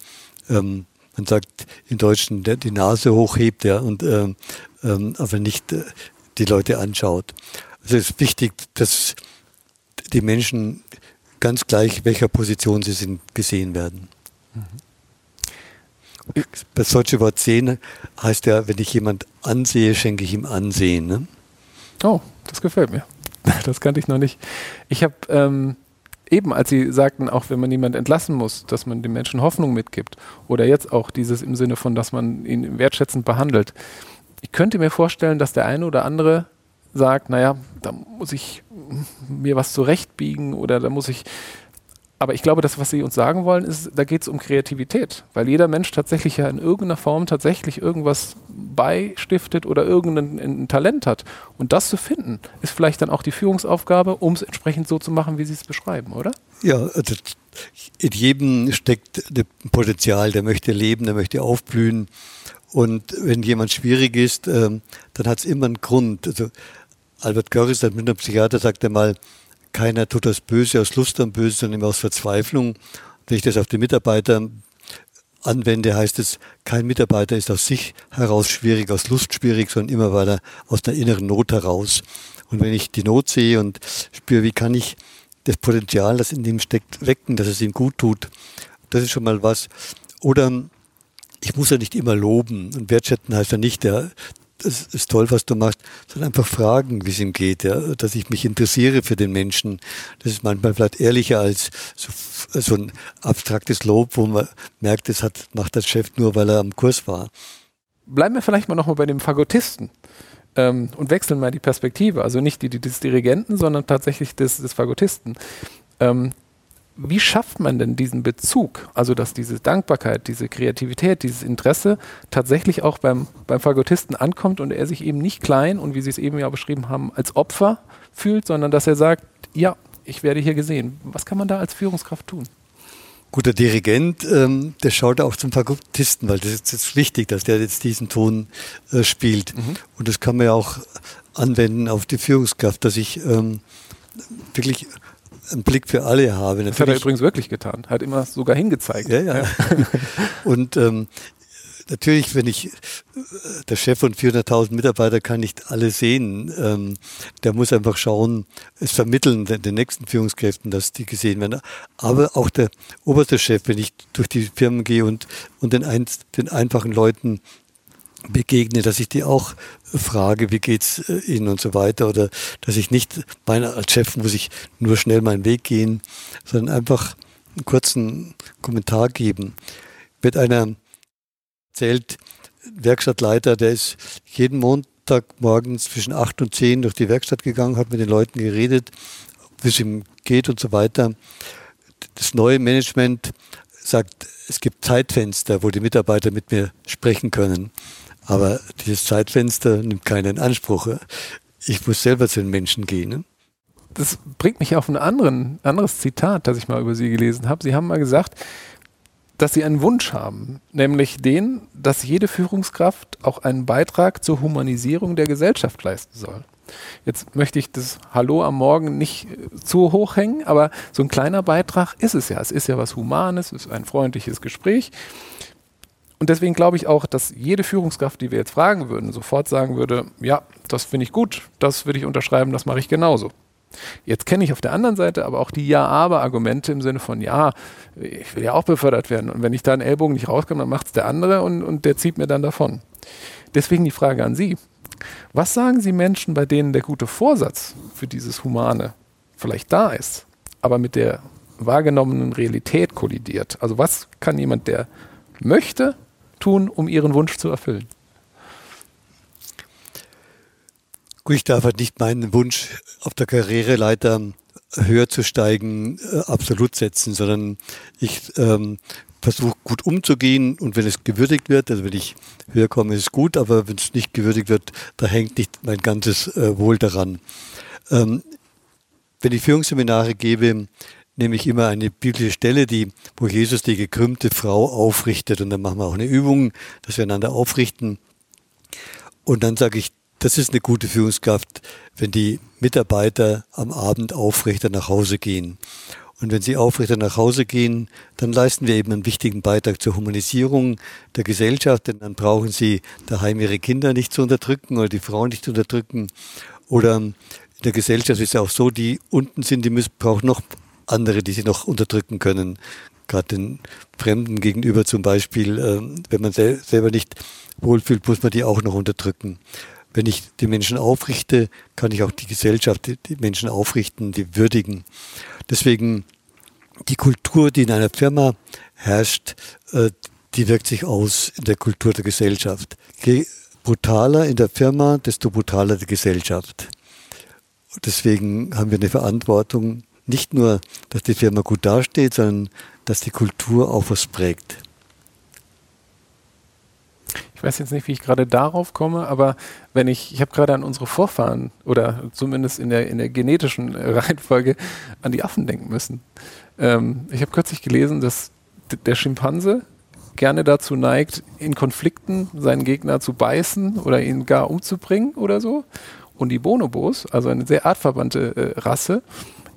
Ähm, man sagt im Deutschen, der die Nase hochhebt ja, und ähm, ähm, aber nicht äh, die Leute anschaut. Also es ist wichtig, dass die Menschen ganz gleich, welcher Position sie sind, gesehen werden. Mhm. Das deutsche Wort sehen heißt ja, wenn ich jemand ansehe, schenke ich ihm Ansehen. Ne? Oh, das gefällt mir. Das kannte ich noch nicht. Ich habe ähm, eben, als Sie sagten, auch wenn man jemanden entlassen muss, dass man den Menschen Hoffnung mitgibt. Oder jetzt auch dieses im Sinne von, dass man ihn wertschätzend behandelt. Ich könnte mir vorstellen, dass der eine oder andere sagt, naja, da muss ich mir was zurechtbiegen oder da muss ich aber ich glaube, das, was Sie uns sagen wollen, ist, da geht es um Kreativität, weil jeder Mensch tatsächlich ja in irgendeiner Form tatsächlich irgendwas beistiftet oder irgendein Talent hat. Und das zu finden, ist vielleicht dann auch die Führungsaufgabe, um es entsprechend so zu machen, wie Sie es beschreiben, oder? Ja, also in jedem steckt ein Potenzial, der möchte leben, der möchte aufblühen. Und wenn jemand schwierig ist, ähm, dann hat es immer einen Grund. Also Albert Görres, ein Münchner Psychiater, sagt einmal, keiner tut das Böse aus Lust am Böse, sondern immer aus Verzweiflung. Wenn ich das auf die Mitarbeiter anwende, heißt es, kein Mitarbeiter ist aus sich heraus schwierig, aus Lust schwierig, sondern immer weil er aus der inneren Not heraus. Und wenn ich die Not sehe und spüre, wie kann ich das Potenzial, das in ihm steckt, wecken, dass es ihm gut tut, das ist schon mal was. Oder ich muss ja nicht immer loben und wertschätzen heißt ja nicht, der, das ist toll, was du machst, sondern einfach fragen, wie es ihm geht, ja, dass ich mich interessiere für den Menschen. Das ist manchmal vielleicht ehrlicher als so, so ein abstraktes Lob, wo man merkt, das hat, macht das Chef nur, weil er am Kurs war. Bleiben wir vielleicht mal nochmal bei dem Fagottisten ähm, und wechseln mal die Perspektive. Also nicht die, die des Dirigenten, sondern tatsächlich des, des Fagottisten. Ähm, wie schafft man denn diesen Bezug, also dass diese Dankbarkeit, diese Kreativität, dieses Interesse tatsächlich auch beim, beim Fagottisten ankommt und er sich eben nicht klein und wie Sie es eben ja beschrieben haben, als Opfer fühlt, sondern dass er sagt, ja, ich werde hier gesehen. Was kann man da als Führungskraft tun? Guter Dirigent, ähm, der schaut auch zum Fagottisten, weil das ist jetzt wichtig, dass der jetzt diesen Ton äh, spielt. Mhm. Und das kann man ja auch anwenden auf die Führungskraft, dass ich ähm, wirklich einen Blick für alle habe. Das hat er übrigens wirklich getan. Hat immer sogar hingezeigt. Ja, ja. <laughs> und ähm, natürlich, wenn ich, der Chef von 400.000 Mitarbeitern kann nicht alle sehen. Ähm, der muss einfach schauen, es vermitteln den, den, nächsten Führungskräften, dass die gesehen werden. Aber auch der oberste Chef, wenn ich durch die Firmen gehe und, und den, ein, den einfachen Leuten begegne, dass ich die auch frage, wie geht's äh, Ihnen und so weiter, oder dass ich nicht, meine, als Chef muss ich nur schnell meinen Weg gehen, sondern einfach einen kurzen Kommentar geben. Wird einer erzählt, Werkstattleiter, der ist jeden Montag morgens zwischen acht und zehn durch die Werkstatt gegangen, hat mit den Leuten geredet, wie es ihm geht und so weiter. Das neue Management sagt, es gibt Zeitfenster, wo die Mitarbeiter mit mir sprechen können. Aber dieses Zeitfenster nimmt keinen in Anspruch. Ich muss selber zu den Menschen gehen. Ne? Das bringt mich auf ein anderen, anderes Zitat, das ich mal über Sie gelesen habe. Sie haben mal gesagt, dass Sie einen Wunsch haben, nämlich den, dass jede Führungskraft auch einen Beitrag zur Humanisierung der Gesellschaft leisten soll. Jetzt möchte ich das Hallo am Morgen nicht zu hoch hängen, aber so ein kleiner Beitrag ist es ja. Es ist ja was Humanes, es ist ein freundliches Gespräch. Und deswegen glaube ich auch, dass jede Führungskraft, die wir jetzt fragen würden, sofort sagen würde, ja, das finde ich gut, das würde ich unterschreiben, das mache ich genauso. Jetzt kenne ich auf der anderen Seite aber auch die Ja-Aber-Argumente im Sinne von, ja, ich will ja auch befördert werden. Und wenn ich da einen Ellbogen nicht rauskomme, dann macht es der andere und, und der zieht mir dann davon. Deswegen die Frage an Sie. Was sagen Sie Menschen, bei denen der gute Vorsatz für dieses Humane vielleicht da ist, aber mit der wahrgenommenen Realität kollidiert? Also was kann jemand, der möchte, tun, um ihren Wunsch zu erfüllen? Gut, ich darf halt nicht meinen Wunsch auf der Karriereleiter höher zu steigen äh, absolut setzen, sondern ich ähm, versuche gut umzugehen und wenn es gewürdigt wird, also wenn ich höher komme, ist es gut, aber wenn es nicht gewürdigt wird, da hängt nicht mein ganzes äh, Wohl daran. Ähm, wenn ich Führungsseminare gebe, nehme ich immer eine biblische Stelle, die, wo Jesus die gekrümmte Frau aufrichtet. Und dann machen wir auch eine Übung, dass wir einander aufrichten. Und dann sage ich, das ist eine gute Führungskraft, wenn die Mitarbeiter am Abend aufrichter nach Hause gehen. Und wenn sie aufrichter nach Hause gehen, dann leisten wir eben einen wichtigen Beitrag zur Humanisierung der Gesellschaft, denn dann brauchen sie daheim ihre Kinder nicht zu unterdrücken oder die Frauen nicht zu unterdrücken. Oder in der Gesellschaft ist es auch so, die unten sind, die brauchen noch andere, die sie noch unterdrücken können. Gerade den Fremden gegenüber zum Beispiel, äh, wenn man sel selber nicht wohlfühlt, muss man die auch noch unterdrücken. wenn ich die Menschen aufrichte, kann ich auch die Gesellschaft, die Menschen aufrichten, die würdigen. Deswegen die Kultur, die in einer Firma herrscht, äh, die wirkt sich aus in der Kultur der Gesellschaft. Je brutaler in der Firma, desto brutaler die Gesellschaft. Deswegen haben wir eine Verantwortung, nicht nur, dass die Firma gut dasteht, sondern dass die Kultur auch was prägt. Ich weiß jetzt nicht, wie ich gerade darauf komme, aber wenn ich, ich habe gerade an unsere Vorfahren oder zumindest in der, in der genetischen <laughs> Reihenfolge an die Affen denken müssen. Ähm, ich habe kürzlich gelesen, dass der Schimpanse gerne dazu neigt, in Konflikten seinen Gegner zu beißen oder ihn gar umzubringen oder so. Und die Bonobos, also eine sehr artverwandte äh, Rasse,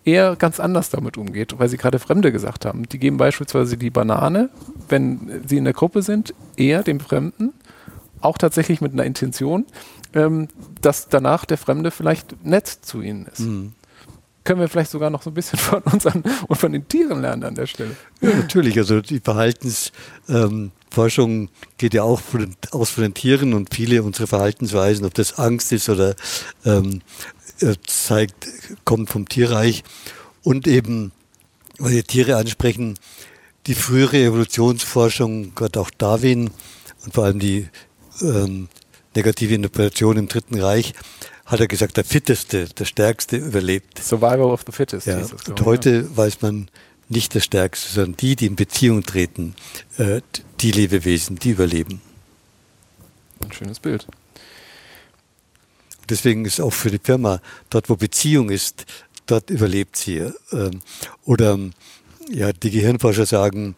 eher ganz anders damit umgeht, weil sie gerade Fremde gesagt haben. Die geben beispielsweise die Banane, wenn sie in der Gruppe sind, eher dem Fremden, auch tatsächlich mit einer Intention, ähm, dass danach der Fremde vielleicht nett zu ihnen ist. Mhm. Können wir vielleicht sogar noch so ein bisschen <laughs> von uns an, und von den Tieren lernen an der Stelle? Ja, natürlich. Also die Verhaltensforschung ähm, geht ja auch von, aus von den Tieren und viele unserer Verhaltensweisen, ob das Angst ist oder ähm, äh, zeigt, kommt vom Tierreich. Und eben, weil die Tiere ansprechen, die frühere Evolutionsforschung, Gott auch Darwin und vor allem die ähm, negative Interpretation im Dritten Reich, hat er gesagt, der Fitteste, der Stärkste überlebt. Survival of the Fittest. Ja. Es, und heute ja. weiß man nicht der Stärkste, sondern die, die in Beziehung treten, äh, die Lebewesen, die überleben. Ein schönes Bild. Deswegen ist auch für die Firma, dort wo Beziehung ist, dort überlebt sie. Ähm, oder ja, die Gehirnforscher sagen,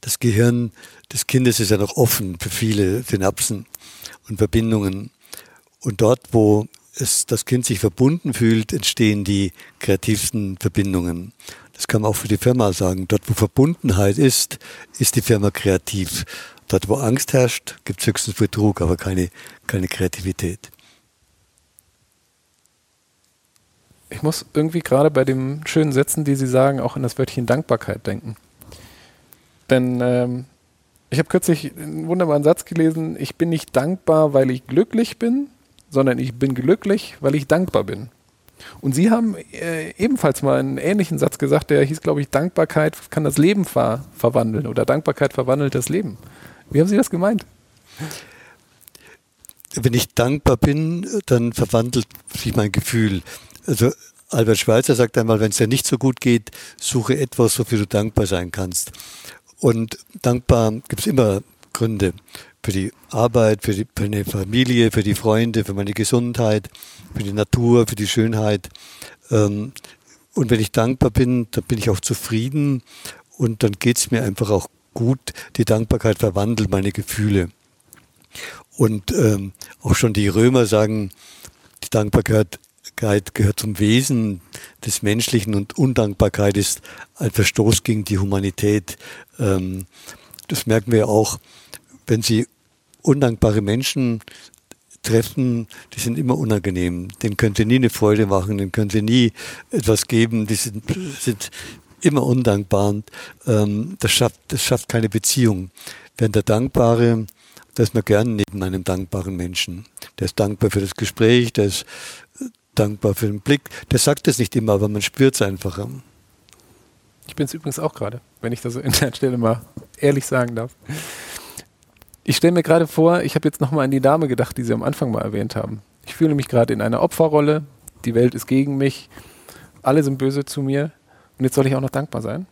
das Gehirn des Kindes ist ja noch offen für viele Synapsen und Verbindungen. Und dort, wo es, das Kind sich verbunden fühlt, entstehen die kreativsten Verbindungen. Das kann man auch für die Firma sagen. Dort, wo Verbundenheit ist, ist die Firma kreativ. Dort, wo Angst herrscht, gibt es höchstens Betrug, aber keine, keine Kreativität. Ich muss irgendwie gerade bei den schönen Sätzen, die Sie sagen, auch an das Wörtchen Dankbarkeit denken. Denn ähm, ich habe kürzlich einen wunderbaren Satz gelesen, ich bin nicht dankbar, weil ich glücklich bin, sondern ich bin glücklich, weil ich dankbar bin. Und Sie haben äh, ebenfalls mal einen ähnlichen Satz gesagt, der hieß, glaube ich, Dankbarkeit kann das Leben ver verwandeln oder Dankbarkeit verwandelt das Leben. Wie haben Sie das gemeint? Wenn ich dankbar bin, dann verwandelt sich mein Gefühl. Also Albert Schweitzer sagt einmal, wenn es dir nicht so gut geht, suche etwas, wofür du dankbar sein kannst. Und dankbar gibt es immer Gründe für die Arbeit, für, die, für eine Familie, für die Freunde, für meine Gesundheit, für die Natur, für die Schönheit. Ähm, und wenn ich dankbar bin, dann bin ich auch zufrieden und dann geht es mir einfach auch gut. Die Dankbarkeit verwandelt meine Gefühle. Und ähm, auch schon die Römer sagen, die Dankbarkeit gehört zum Wesen des Menschlichen und Undankbarkeit ist ein Verstoß gegen die Humanität. Ähm, das merken wir auch, wenn Sie undankbare Menschen treffen, die sind immer unangenehm. Denen können Sie nie eine Freude machen, denen können Sie nie etwas geben. Die sind, sind immer undankbar. Und, ähm, das, schafft, das schafft keine Beziehung. Während der Dankbare, da ist man gern neben einem dankbaren Menschen. Der ist dankbar für das Gespräch, der ist dankbar für den Blick. Der sagt es nicht immer, aber man spürt es einfach. Ich bin es übrigens auch gerade, wenn ich das <laughs> in der Stelle mal ehrlich sagen darf. Ich stelle mir gerade vor, ich habe jetzt nochmal an die Dame gedacht, die Sie am Anfang mal erwähnt haben. Ich fühle mich gerade in einer Opferrolle, die Welt ist gegen mich, alle sind böse zu mir und jetzt soll ich auch noch dankbar sein?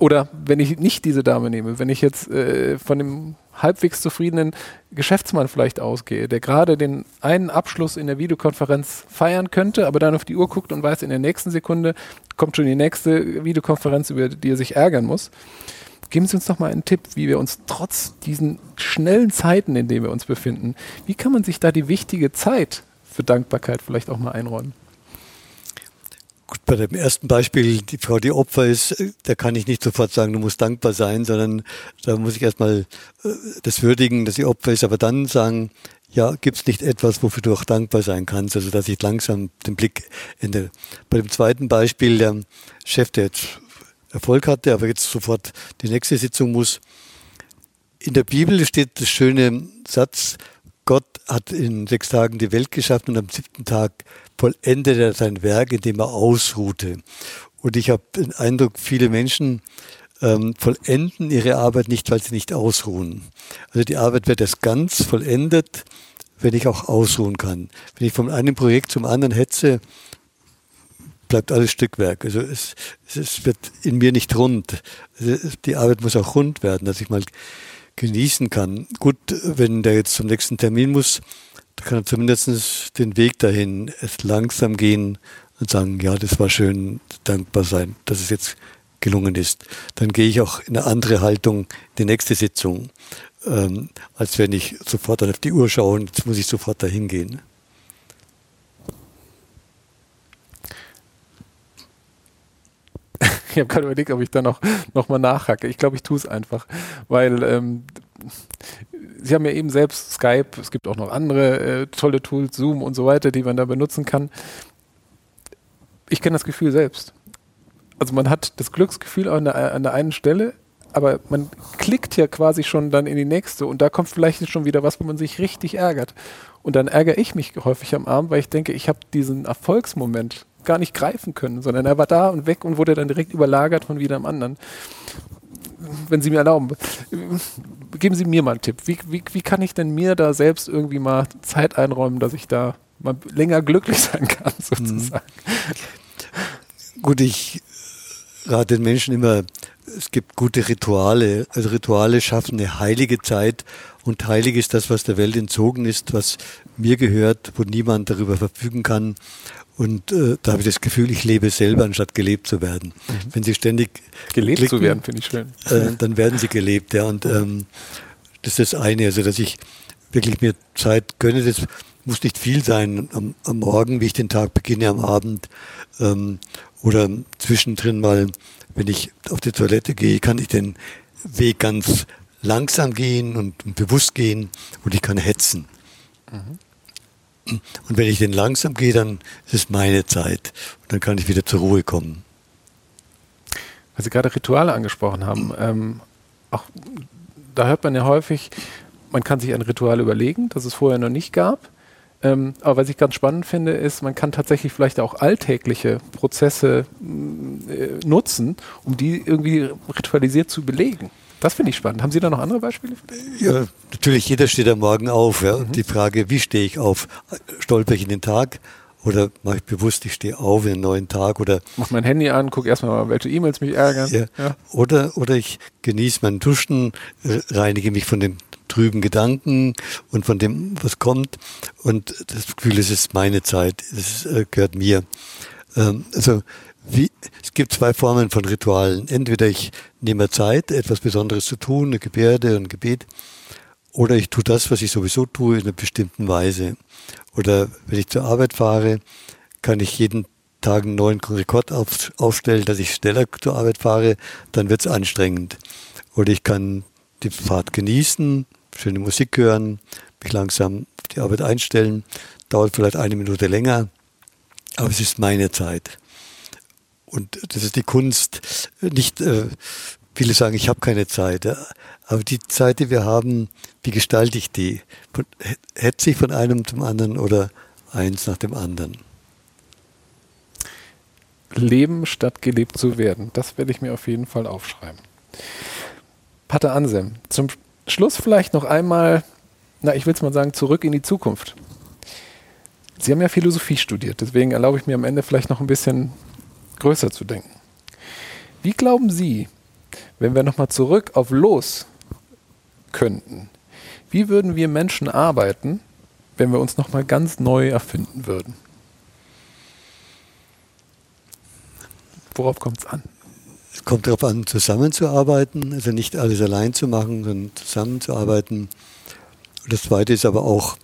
Oder wenn ich nicht diese Dame nehme, wenn ich jetzt äh, von dem halbwegs zufriedenen Geschäftsmann vielleicht ausgehe, der gerade den einen Abschluss in der Videokonferenz feiern könnte, aber dann auf die Uhr guckt und weiß, in der nächsten Sekunde kommt schon die nächste Videokonferenz, über die er sich ärgern muss. Geben Sie uns doch mal einen Tipp, wie wir uns trotz diesen schnellen Zeiten, in denen wir uns befinden, wie kann man sich da die wichtige Zeit für Dankbarkeit vielleicht auch mal einräumen? Gut, bei dem ersten Beispiel, die Frau, die Opfer ist, da kann ich nicht sofort sagen, du musst dankbar sein, sondern da muss ich erstmal äh, das würdigen, dass sie Opfer ist, aber dann sagen, ja, gibt es nicht etwas, wofür du auch dankbar sein kannst, also dass ich langsam den Blick ändere. Bei dem zweiten Beispiel, der Chef, der jetzt Erfolg hatte, aber jetzt sofort die nächste Sitzung muss. In der Bibel steht das schöne Satz, Gott hat in sechs Tagen die Welt geschaffen und am siebten Tag vollendet er sein Werk, indem er ausruhte. Und ich habe den Eindruck, viele Menschen ähm, vollenden ihre Arbeit nicht, weil sie nicht ausruhen. Also die Arbeit wird erst ganz vollendet, wenn ich auch ausruhen kann. Wenn ich von einem Projekt zum anderen hetze, bleibt alles Stückwerk. Also es, es wird in mir nicht rund. Also die Arbeit muss auch rund werden, dass ich mal genießen kann. Gut, wenn der jetzt zum nächsten Termin muss, da kann er zumindest den Weg dahin langsam gehen und sagen, ja, das war schön, dankbar sein, dass es jetzt gelungen ist. Dann gehe ich auch in eine andere Haltung in die nächste Sitzung, ähm, als wenn ich sofort auf die Uhr schaue und jetzt muss ich sofort dahin gehen. Ich habe gerade überlegt, ob ich da noch, noch mal nachhacke. Ich glaube, ich tue es einfach, weil ähm, Sie haben ja eben selbst Skype, es gibt auch noch andere äh, tolle Tools, Zoom und so weiter, die man da benutzen kann. Ich kenne das Gefühl selbst. Also man hat das Glücksgefühl an der, an der einen Stelle, aber man klickt ja quasi schon dann in die nächste und da kommt vielleicht schon wieder was, wo man sich richtig ärgert. Und dann ärgere ich mich häufig am Abend, weil ich denke, ich habe diesen Erfolgsmoment gar nicht greifen können, sondern er war da und weg und wurde dann direkt überlagert von wieder am anderen. Wenn Sie mir erlauben, geben Sie mir mal einen Tipp. Wie, wie, wie kann ich denn mir da selbst irgendwie mal Zeit einräumen, dass ich da mal länger glücklich sein kann, <laughs> sozusagen? Gut, ich rate den Menschen immer, es gibt gute Rituale. Also Rituale schaffen eine heilige Zeit und heilig ist das, was der Welt entzogen ist, was mir gehört, wo niemand darüber verfügen kann. Und äh, da habe ich das Gefühl, ich lebe selber, anstatt gelebt zu werden. Mhm. Wenn Sie ständig gelebt klicken, zu werden, finde ich schön. Äh, dann werden Sie gelebt, ja. Und ähm, das ist das eine, also dass ich wirklich mir Zeit gönne. Das muss nicht viel sein am, am Morgen, wie ich den Tag beginne, am Abend ähm, oder zwischendrin mal, wenn ich auf die Toilette gehe, kann ich den Weg ganz langsam gehen und, und bewusst gehen und ich kann hetzen. Mhm. Und wenn ich den langsam gehe, dann ist es meine Zeit. Und dann kann ich wieder zur Ruhe kommen. Weil Sie gerade Rituale angesprochen haben, ähm, auch da hört man ja häufig, man kann sich ein Ritual überlegen, das es vorher noch nicht gab. Ähm, aber was ich ganz spannend finde, ist, man kann tatsächlich vielleicht auch alltägliche Prozesse äh, nutzen, um die irgendwie ritualisiert zu belegen. Das finde ich spannend. Haben Sie da noch andere Beispiele? Ja, natürlich, jeder steht am Morgen auf. Ja. Mhm. Die Frage, wie stehe ich auf? Stolper ich in den Tag? Oder mache ich bewusst, ich stehe auf in einen neuen Tag oder. Mach mein Handy an, gucke erstmal, welche E-Mails mich ärgern. Ja. ja. Oder, oder ich genieße mein Duschen, reinige mich von den trüben Gedanken und von dem, was kommt. Und das Gefühl, es ist meine Zeit, es äh, gehört mir. Ähm, also wie, es gibt zwei Formen von Ritualen. Entweder ich nehme Zeit, etwas Besonderes zu tun, eine Gebärde, ein Gebet, oder ich tue das, was ich sowieso tue, in einer bestimmten Weise. Oder wenn ich zur Arbeit fahre, kann ich jeden Tag einen neuen Rekord auf, aufstellen, dass ich schneller zur Arbeit fahre, dann wird es anstrengend. Oder ich kann die Fahrt genießen, schöne Musik hören, mich langsam auf die Arbeit einstellen, dauert vielleicht eine Minute länger, aber es ist meine Zeit. Und das ist die Kunst. Nicht, äh, viele sagen, ich habe keine Zeit. Aber die Zeit, die wir haben, wie gestalte ich die? Hetze ich von einem zum anderen oder eins nach dem anderen? Leben statt gelebt zu werden. Das werde ich mir auf jeden Fall aufschreiben. Pater Ansem, zum Schluss vielleicht noch einmal, na, ich will es mal sagen, zurück in die Zukunft. Sie haben ja Philosophie studiert, deswegen erlaube ich mir am Ende vielleicht noch ein bisschen größer zu denken. Wie glauben Sie, wenn wir nochmal zurück auf Los könnten, wie würden wir Menschen arbeiten, wenn wir uns nochmal ganz neu erfinden würden? Worauf kommt es an? Es kommt darauf an, zusammenzuarbeiten, also nicht alles allein zu machen, sondern zusammenzuarbeiten. Und das Zweite ist aber auch,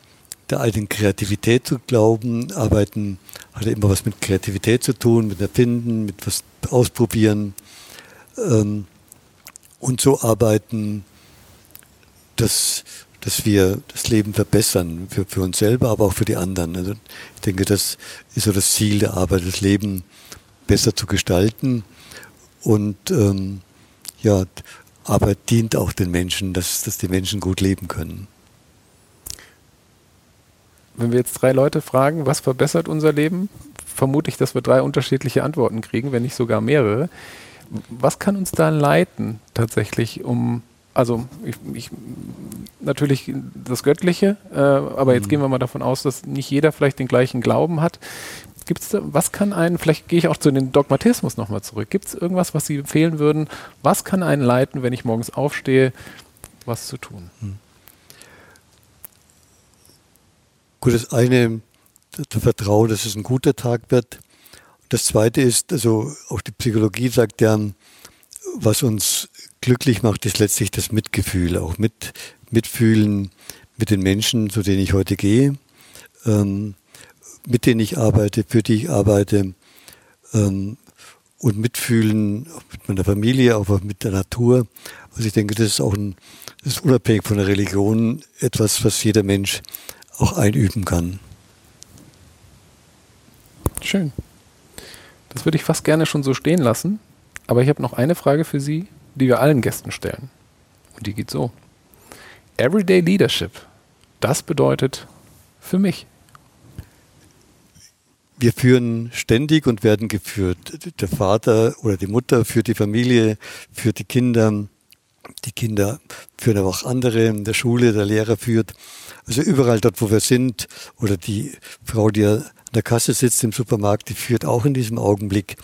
der eigenen Kreativität zu glauben. Arbeiten hat immer was mit Kreativität zu tun, mit Erfinden, mit was ausprobieren. Ähm, und so arbeiten, dass, dass wir das Leben verbessern, für, für uns selber, aber auch für die anderen. Also ich denke, das ist so das Ziel der Arbeit, das Leben besser zu gestalten. Und ähm, ja, Arbeit dient auch den Menschen, dass, dass die Menschen gut leben können. Wenn wir jetzt drei Leute fragen, was verbessert unser Leben, vermute ich, dass wir drei unterschiedliche Antworten kriegen, wenn nicht sogar mehrere. Was kann uns da leiten tatsächlich, um also ich, ich, natürlich das Göttliche, äh, aber jetzt mhm. gehen wir mal davon aus, dass nicht jeder vielleicht den gleichen Glauben hat. Gibt's da, was kann einen, vielleicht gehe ich auch zu den Dogmatismus nochmal zurück, gibt es irgendwas, was Sie empfehlen würden, was kann einen leiten, wenn ich morgens aufstehe, was zu tun? Mhm. Gut, das eine, das Vertrauen, dass es ein guter Tag wird. Das zweite ist, also auch die Psychologie sagt ja, was uns glücklich macht, ist letztlich das Mitgefühl, auch mit, mitfühlen mit den Menschen, zu denen ich heute gehe, ähm, mit denen ich arbeite, für die ich arbeite ähm, und mitfühlen auch mit meiner Familie, auch mit der Natur. Also ich denke, das ist auch ein, das ist unabhängig von der Religion etwas, was jeder Mensch auch einüben kann. Schön. Das würde ich fast gerne schon so stehen lassen. Aber ich habe noch eine Frage für Sie, die wir allen Gästen stellen. Und die geht so. Everyday Leadership, das bedeutet für mich. Wir führen ständig und werden geführt. Der Vater oder die Mutter führt die Familie, führt die Kinder, die Kinder führen aber auch andere in der Schule, der Lehrer führt. Also überall dort, wo wir sind, oder die Frau, die an der Kasse sitzt im Supermarkt, die führt auch in diesem Augenblick.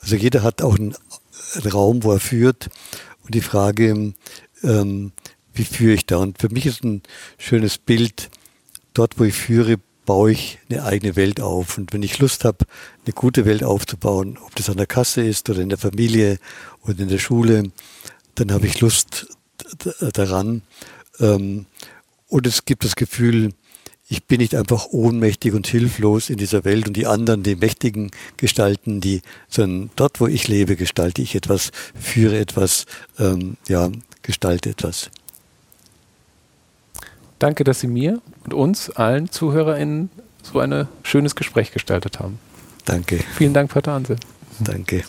Also jeder hat auch einen Raum, wo er führt. Und die Frage, ähm, wie führe ich da? Und für mich ist ein schönes Bild, dort, wo ich führe, baue ich eine eigene Welt auf. Und wenn ich Lust habe, eine gute Welt aufzubauen, ob das an der Kasse ist oder in der Familie oder in der Schule, dann habe ich Lust daran. Ähm, und es gibt das Gefühl, ich bin nicht einfach ohnmächtig und hilflos in dieser Welt und die anderen, die mächtigen Gestalten, die, sondern dort, wo ich lebe, gestalte ich etwas, führe etwas, ähm, ja, gestalte etwas. Danke, dass Sie mir und uns, allen ZuhörerInnen, so ein schönes Gespräch gestaltet haben. Danke. Vielen Dank, Pater Hanse. Danke.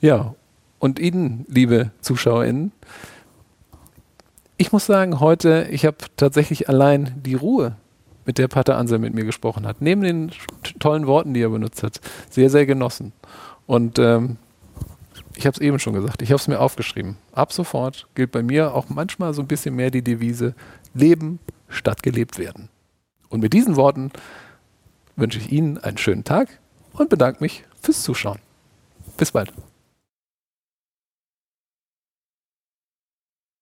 Ja, und Ihnen, liebe ZuschauerInnen, ich muss sagen, heute, ich habe tatsächlich allein die Ruhe, mit der Pater Ansel mit mir gesprochen hat, neben den tollen Worten, die er benutzt hat, sehr, sehr genossen. Und ähm, ich habe es eben schon gesagt, ich habe es mir aufgeschrieben. Ab sofort gilt bei mir auch manchmal so ein bisschen mehr die Devise, leben statt gelebt werden. Und mit diesen Worten wünsche ich Ihnen einen schönen Tag und bedanke mich fürs Zuschauen. Bis bald.